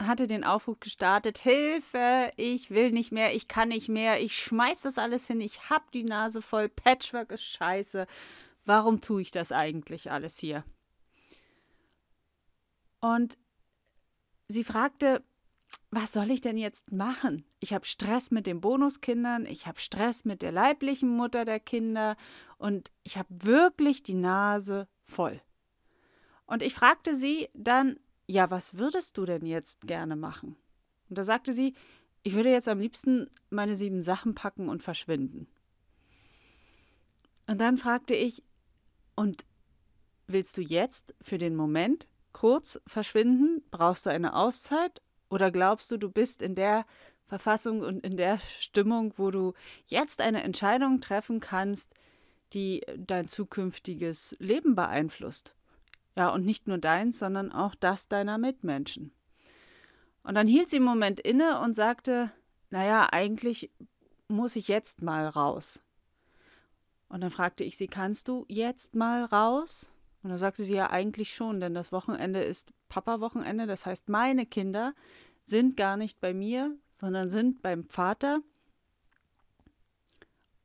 hatte den Aufruf gestartet, Hilfe, ich will nicht mehr, ich kann nicht mehr, ich schmeiß das alles hin, ich hab die Nase voll, Patchwork ist scheiße. Warum tue ich das eigentlich alles hier? Und sie fragte, was soll ich denn jetzt machen? Ich habe Stress mit den Bonuskindern, ich habe Stress mit der leiblichen Mutter der Kinder und ich habe wirklich die Nase voll. Und ich fragte sie dann, ja, was würdest du denn jetzt gerne machen? Und da sagte sie, ich würde jetzt am liebsten meine sieben Sachen packen und verschwinden. Und dann fragte ich, und willst du jetzt für den Moment kurz verschwinden? Brauchst du eine Auszeit? Oder glaubst du, du bist in der Verfassung und in der Stimmung, wo du jetzt eine Entscheidung treffen kannst, die dein zukünftiges Leben beeinflusst? Ja, und nicht nur deins, sondern auch das deiner Mitmenschen. Und dann hielt sie einen Moment inne und sagte, naja, eigentlich muss ich jetzt mal raus. Und dann fragte ich sie, kannst du jetzt mal raus? Und dann sagte sie ja eigentlich schon, denn das Wochenende ist Papa-Wochenende, das heißt, meine Kinder sind gar nicht bei mir, sondern sind beim Vater.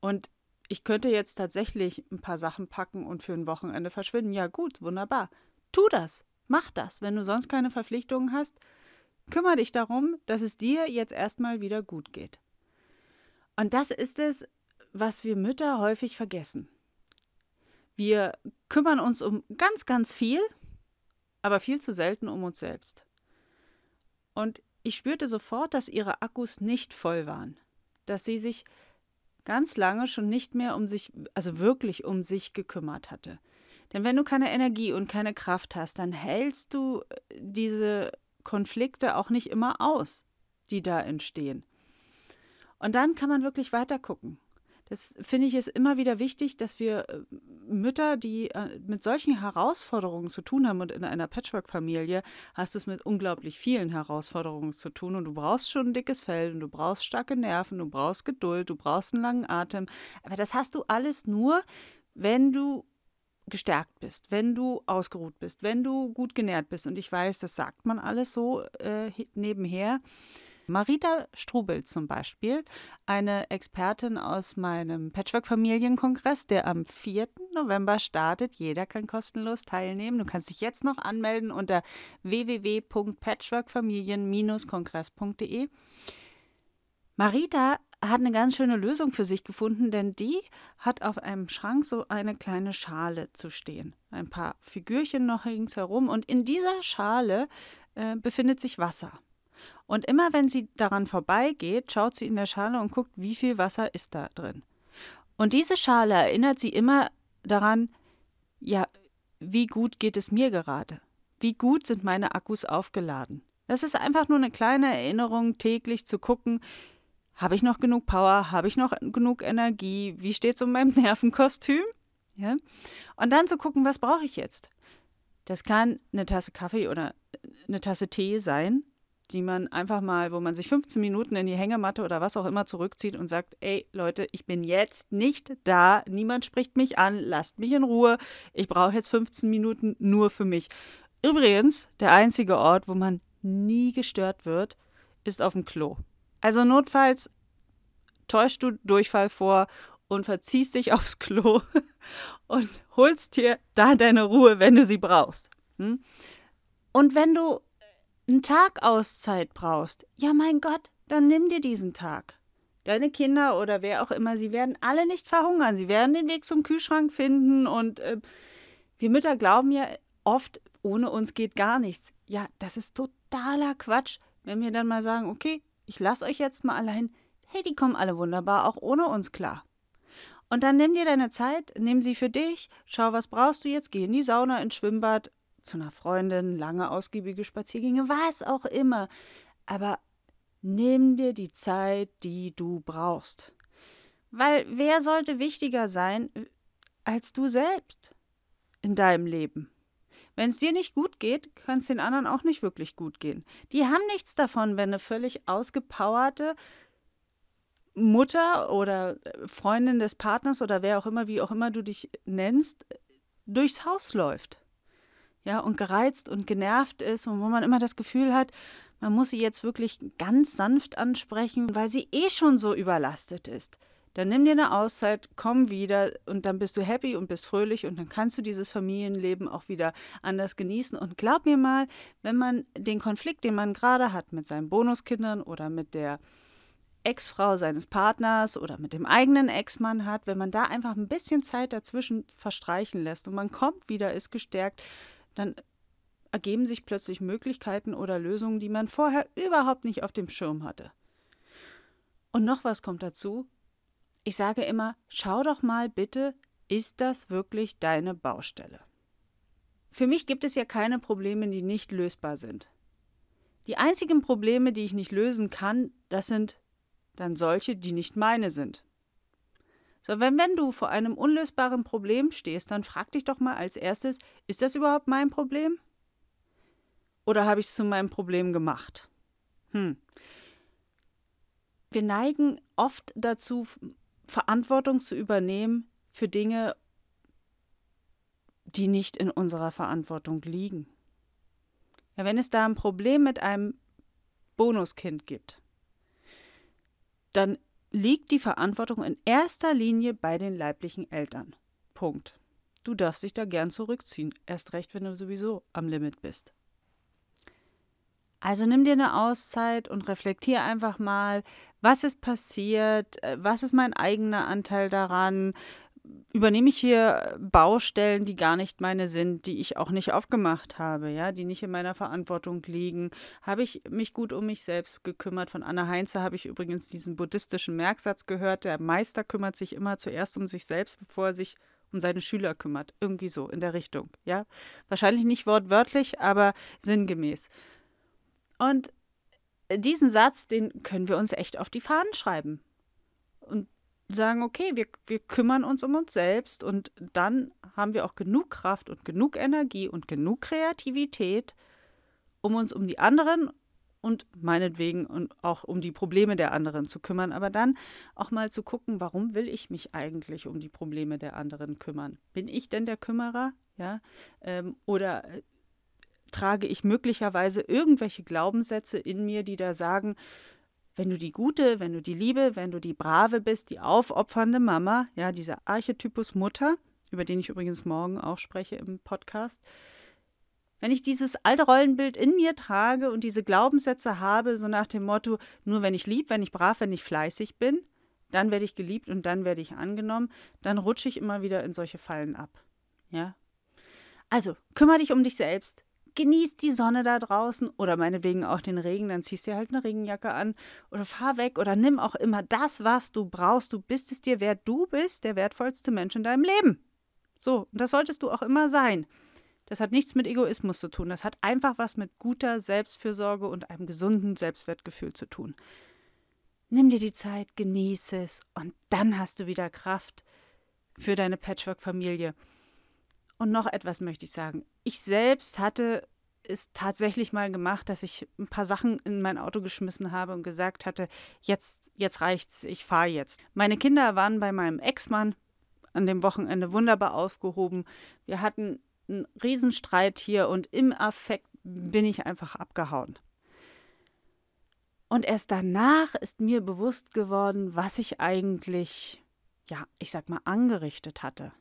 Und ich könnte jetzt tatsächlich ein paar Sachen packen und für ein Wochenende verschwinden. Ja, gut, wunderbar. Tu das. Mach das. Wenn du sonst keine Verpflichtungen hast, kümmere dich darum, dass es dir jetzt erstmal wieder gut geht. Und das ist es, was wir Mütter häufig vergessen. Wir kümmern uns um ganz, ganz viel, aber viel zu selten um uns selbst. Und ich spürte sofort, dass ihre Akkus nicht voll waren, dass sie sich ganz lange schon nicht mehr um sich, also wirklich um sich gekümmert hatte. Denn wenn du keine Energie und keine Kraft hast, dann hältst du äh, diese Konflikte auch nicht immer aus, die da entstehen. Und dann kann man wirklich weiter gucken. Das finde ich ist immer wieder wichtig, dass wir äh, Mütter, die äh, mit solchen Herausforderungen zu tun haben und in einer Patchwork-Familie hast du es mit unglaublich vielen Herausforderungen zu tun und du brauchst schon ein dickes Fell und du brauchst starke Nerven, du brauchst Geduld, du brauchst einen langen Atem. Aber das hast du alles nur, wenn du gestärkt bist, wenn du ausgeruht bist, wenn du gut genährt bist. Und ich weiß, das sagt man alles so äh, nebenher. Marita Strubel zum Beispiel, eine Expertin aus meinem Patchwork-Familienkongress, der am 4. November startet. Jeder kann kostenlos teilnehmen. Du kannst dich jetzt noch anmelden unter www.patchworkfamilien-kongress.de. Marita hat eine ganz schöne Lösung für sich gefunden, denn die hat auf einem Schrank so eine kleine Schale zu stehen. Ein paar Figürchen noch ringsherum und in dieser Schale äh, befindet sich Wasser. Und immer wenn sie daran vorbeigeht, schaut sie in der Schale und guckt, wie viel Wasser ist da drin. Und diese Schale erinnert sie immer daran, ja, wie gut geht es mir gerade? Wie gut sind meine Akkus aufgeladen? Das ist einfach nur eine kleine Erinnerung, täglich zu gucken, habe ich noch genug Power? Habe ich noch genug Energie? Wie steht es um meinem Nervenkostüm? Ja? Und dann zu gucken, was brauche ich jetzt? Das kann eine Tasse Kaffee oder eine Tasse Tee sein, die man einfach mal, wo man sich 15 Minuten in die Hängematte oder was auch immer zurückzieht und sagt, ey Leute, ich bin jetzt nicht da, niemand spricht mich an, lasst mich in Ruhe, ich brauche jetzt 15 Minuten nur für mich. Übrigens, der einzige Ort, wo man nie gestört wird, ist auf dem Klo. Also notfalls täuschst du Durchfall vor und verziehst dich aufs Klo und holst dir da deine Ruhe, wenn du sie brauchst. Hm? Und wenn du einen Tag Auszeit brauchst, ja mein Gott, dann nimm dir diesen Tag. Deine Kinder oder wer auch immer, sie werden alle nicht verhungern. Sie werden den Weg zum Kühlschrank finden und äh, wir Mütter glauben ja oft, ohne uns geht gar nichts. Ja, das ist totaler Quatsch, wenn wir dann mal sagen, okay, ich lasse euch jetzt mal allein. Hey, die kommen alle wunderbar, auch ohne uns klar. Und dann nimm dir deine Zeit, nimm sie für dich, schau, was brauchst du jetzt, geh in die Sauna, ins Schwimmbad, zu einer Freundin, lange ausgiebige Spaziergänge, was auch immer. Aber nimm dir die Zeit, die du brauchst. Weil wer sollte wichtiger sein als du selbst in deinem Leben? Wenn es dir nicht gut geht, kann es den anderen auch nicht wirklich gut gehen. Die haben nichts davon, wenn eine völlig ausgepowerte Mutter oder Freundin des Partners oder wer auch immer, wie auch immer du dich nennst, durchs Haus läuft. Ja, und gereizt und genervt ist und wo man immer das Gefühl hat, man muss sie jetzt wirklich ganz sanft ansprechen, weil sie eh schon so überlastet ist. Dann nimm dir eine Auszeit, komm wieder und dann bist du happy und bist fröhlich und dann kannst du dieses Familienleben auch wieder anders genießen. Und glaub mir mal, wenn man den Konflikt, den man gerade hat mit seinen Bonuskindern oder mit der Ex-Frau seines Partners oder mit dem eigenen Ex-Mann hat, wenn man da einfach ein bisschen Zeit dazwischen verstreichen lässt und man kommt wieder, ist gestärkt, dann ergeben sich plötzlich Möglichkeiten oder Lösungen, die man vorher überhaupt nicht auf dem Schirm hatte. Und noch was kommt dazu. Ich sage immer, schau doch mal bitte, ist das wirklich deine Baustelle? Für mich gibt es ja keine Probleme, die nicht lösbar sind. Die einzigen Probleme, die ich nicht lösen kann, das sind dann solche, die nicht meine sind. So, wenn, wenn du vor einem unlösbaren Problem stehst, dann frag dich doch mal als erstes, ist das überhaupt mein Problem? Oder habe ich es zu meinem Problem gemacht? Hm. Wir neigen oft dazu, Verantwortung zu übernehmen für Dinge, die nicht in unserer Verantwortung liegen. Ja, wenn es da ein Problem mit einem Bonuskind gibt, dann liegt die Verantwortung in erster Linie bei den leiblichen Eltern. Punkt. Du darfst dich da gern zurückziehen, erst recht, wenn du sowieso am Limit bist. Also nimm dir eine Auszeit und reflektier einfach mal, was ist passiert, äh, was ist mein eigener Anteil daran, übernehme ich hier Baustellen, die gar nicht meine sind, die ich auch nicht aufgemacht habe, ja, die nicht in meiner Verantwortung liegen? Habe ich mich gut um mich selbst gekümmert? Von Anna Heinze habe ich übrigens diesen buddhistischen Merksatz gehört, der Meister kümmert sich immer zuerst um sich selbst, bevor er sich um seine Schüler kümmert. Irgendwie so in der Richtung, ja. Wahrscheinlich nicht wortwörtlich, aber sinngemäß. Und diesen Satz, den können wir uns echt auf die Fahnen schreiben. Sagen, okay, wir, wir kümmern uns um uns selbst und dann haben wir auch genug Kraft und genug Energie und genug Kreativität, um uns um die anderen und meinetwegen und auch um die Probleme der anderen zu kümmern, aber dann auch mal zu gucken, warum will ich mich eigentlich um die Probleme der anderen kümmern? Bin ich denn der Kümmerer? Ja, ähm, oder äh, trage ich möglicherweise irgendwelche Glaubenssätze in mir, die da sagen, wenn du die gute, wenn du die liebe, wenn du die brave bist, die aufopfernde Mama, ja, dieser Archetypus Mutter, über den ich übrigens morgen auch spreche im Podcast, wenn ich dieses alte Rollenbild in mir trage und diese Glaubenssätze habe, so nach dem Motto, nur wenn ich lieb, wenn ich brav, wenn ich fleißig bin, dann werde ich geliebt und dann werde ich angenommen, dann rutsche ich immer wieder in solche Fallen ab. Ja? Also, kümmere dich um dich selbst genieß die Sonne da draußen oder meinetwegen auch den Regen, dann ziehst du dir halt eine Regenjacke an oder fahr weg oder nimm auch immer das, was du brauchst. Du bist es dir wert. Du bist der wertvollste Mensch in deinem Leben. So, und das solltest du auch immer sein. Das hat nichts mit Egoismus zu tun. Das hat einfach was mit guter Selbstfürsorge und einem gesunden Selbstwertgefühl zu tun. Nimm dir die Zeit, genieße es und dann hast du wieder Kraft für deine Patchwork-Familie. Und noch etwas möchte ich sagen. Ich selbst hatte es tatsächlich mal gemacht, dass ich ein paar Sachen in mein Auto geschmissen habe und gesagt hatte, jetzt, jetzt reicht's, ich fahre jetzt. Meine Kinder waren bei meinem Ex-Mann an dem Wochenende wunderbar aufgehoben. Wir hatten einen Riesenstreit hier und im Affekt bin ich einfach abgehauen. Und erst danach ist mir bewusst geworden, was ich eigentlich, ja, ich sag mal, angerichtet hatte.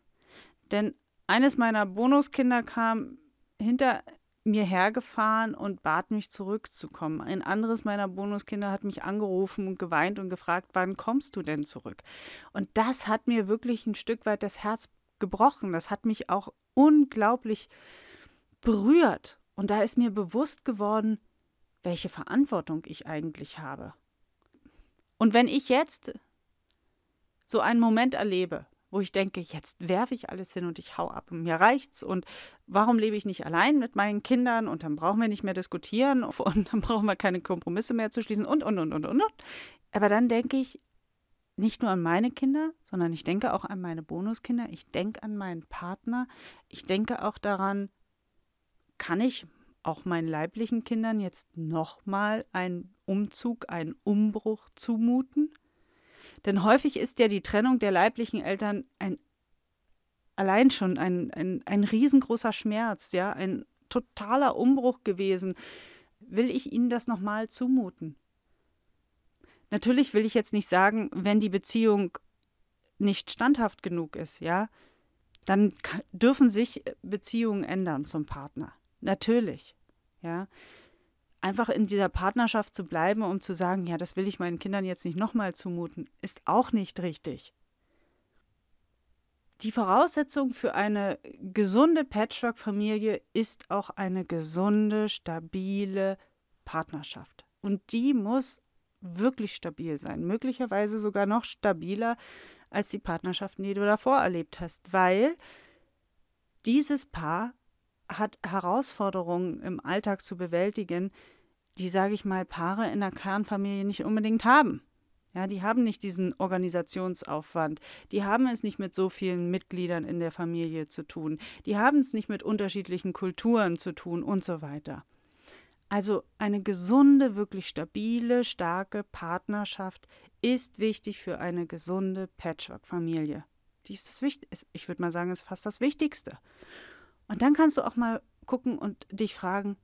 Denn eines meiner Bonuskinder kam hinter mir hergefahren und bat mich zurückzukommen. Ein anderes meiner Bonuskinder hat mich angerufen und geweint und gefragt, wann kommst du denn zurück? Und das hat mir wirklich ein Stück weit das Herz gebrochen. Das hat mich auch unglaublich berührt. Und da ist mir bewusst geworden, welche Verantwortung ich eigentlich habe. Und wenn ich jetzt so einen Moment erlebe, wo ich denke, jetzt werfe ich alles hin und ich hau ab. Mir reicht's und warum lebe ich nicht allein mit meinen Kindern und dann brauchen wir nicht mehr diskutieren und dann brauchen wir keine Kompromisse mehr zu schließen und und und und und. Aber dann denke ich nicht nur an meine Kinder, sondern ich denke auch an meine Bonuskinder, ich denke an meinen Partner, ich denke auch daran, kann ich auch meinen leiblichen Kindern jetzt nochmal einen Umzug, einen Umbruch zumuten? Denn häufig ist ja die Trennung der leiblichen Eltern ein allein schon ein, ein, ein riesengroßer Schmerz, ja, ein totaler Umbruch gewesen. Will ich ihnen das nochmal zumuten? Natürlich will ich jetzt nicht sagen, wenn die Beziehung nicht standhaft genug ist, ja, dann dürfen sich Beziehungen ändern zum Partner. Natürlich, ja einfach in dieser Partnerschaft zu bleiben, um zu sagen, ja, das will ich meinen Kindern jetzt nicht nochmal zumuten, ist auch nicht richtig. Die Voraussetzung für eine gesunde Patchwork-Familie ist auch eine gesunde, stabile Partnerschaft. Und die muss wirklich stabil sein, möglicherweise sogar noch stabiler als die Partnerschaften, die du davor erlebt hast, weil dieses Paar hat Herausforderungen im Alltag zu bewältigen, die, sage ich mal, Paare in der Kernfamilie nicht unbedingt haben. Ja, die haben nicht diesen Organisationsaufwand. Die haben es nicht mit so vielen Mitgliedern in der Familie zu tun. Die haben es nicht mit unterschiedlichen Kulturen zu tun und so weiter. Also eine gesunde, wirklich stabile, starke Partnerschaft ist wichtig für eine gesunde Patchwork-Familie. Die ist das Wichtigste. Ich würde mal sagen, ist fast das Wichtigste. Und dann kannst du auch mal gucken und dich fragen,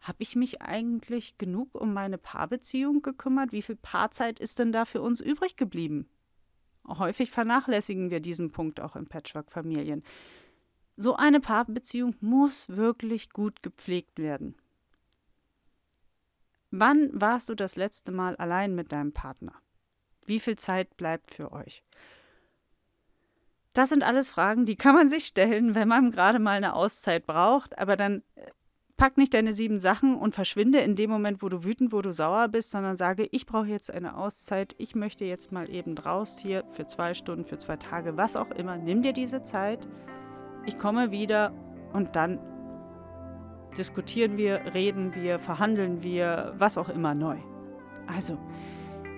habe ich mich eigentlich genug um meine Paarbeziehung gekümmert? Wie viel Paarzeit ist denn da für uns übrig geblieben? Häufig vernachlässigen wir diesen Punkt auch in Patchwork-Familien. So eine Paarbeziehung muss wirklich gut gepflegt werden. Wann warst du das letzte Mal allein mit deinem Partner? Wie viel Zeit bleibt für euch? Das sind alles Fragen, die kann man sich stellen, wenn man gerade mal eine Auszeit braucht, aber dann äh, pack nicht deine sieben Sachen und verschwinde in dem Moment, wo du wütend, wo du sauer bist, sondern sage, ich brauche jetzt eine Auszeit, ich möchte jetzt mal eben raus hier für zwei Stunden, für zwei Tage, was auch immer. Nimm dir diese Zeit, ich komme wieder und dann diskutieren wir, reden wir, verhandeln wir, was auch immer neu. Also,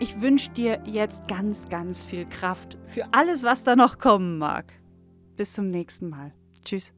ich wünsche dir jetzt ganz, ganz viel Kraft für alles, was da noch kommen mag. Bis zum nächsten Mal. Tschüss.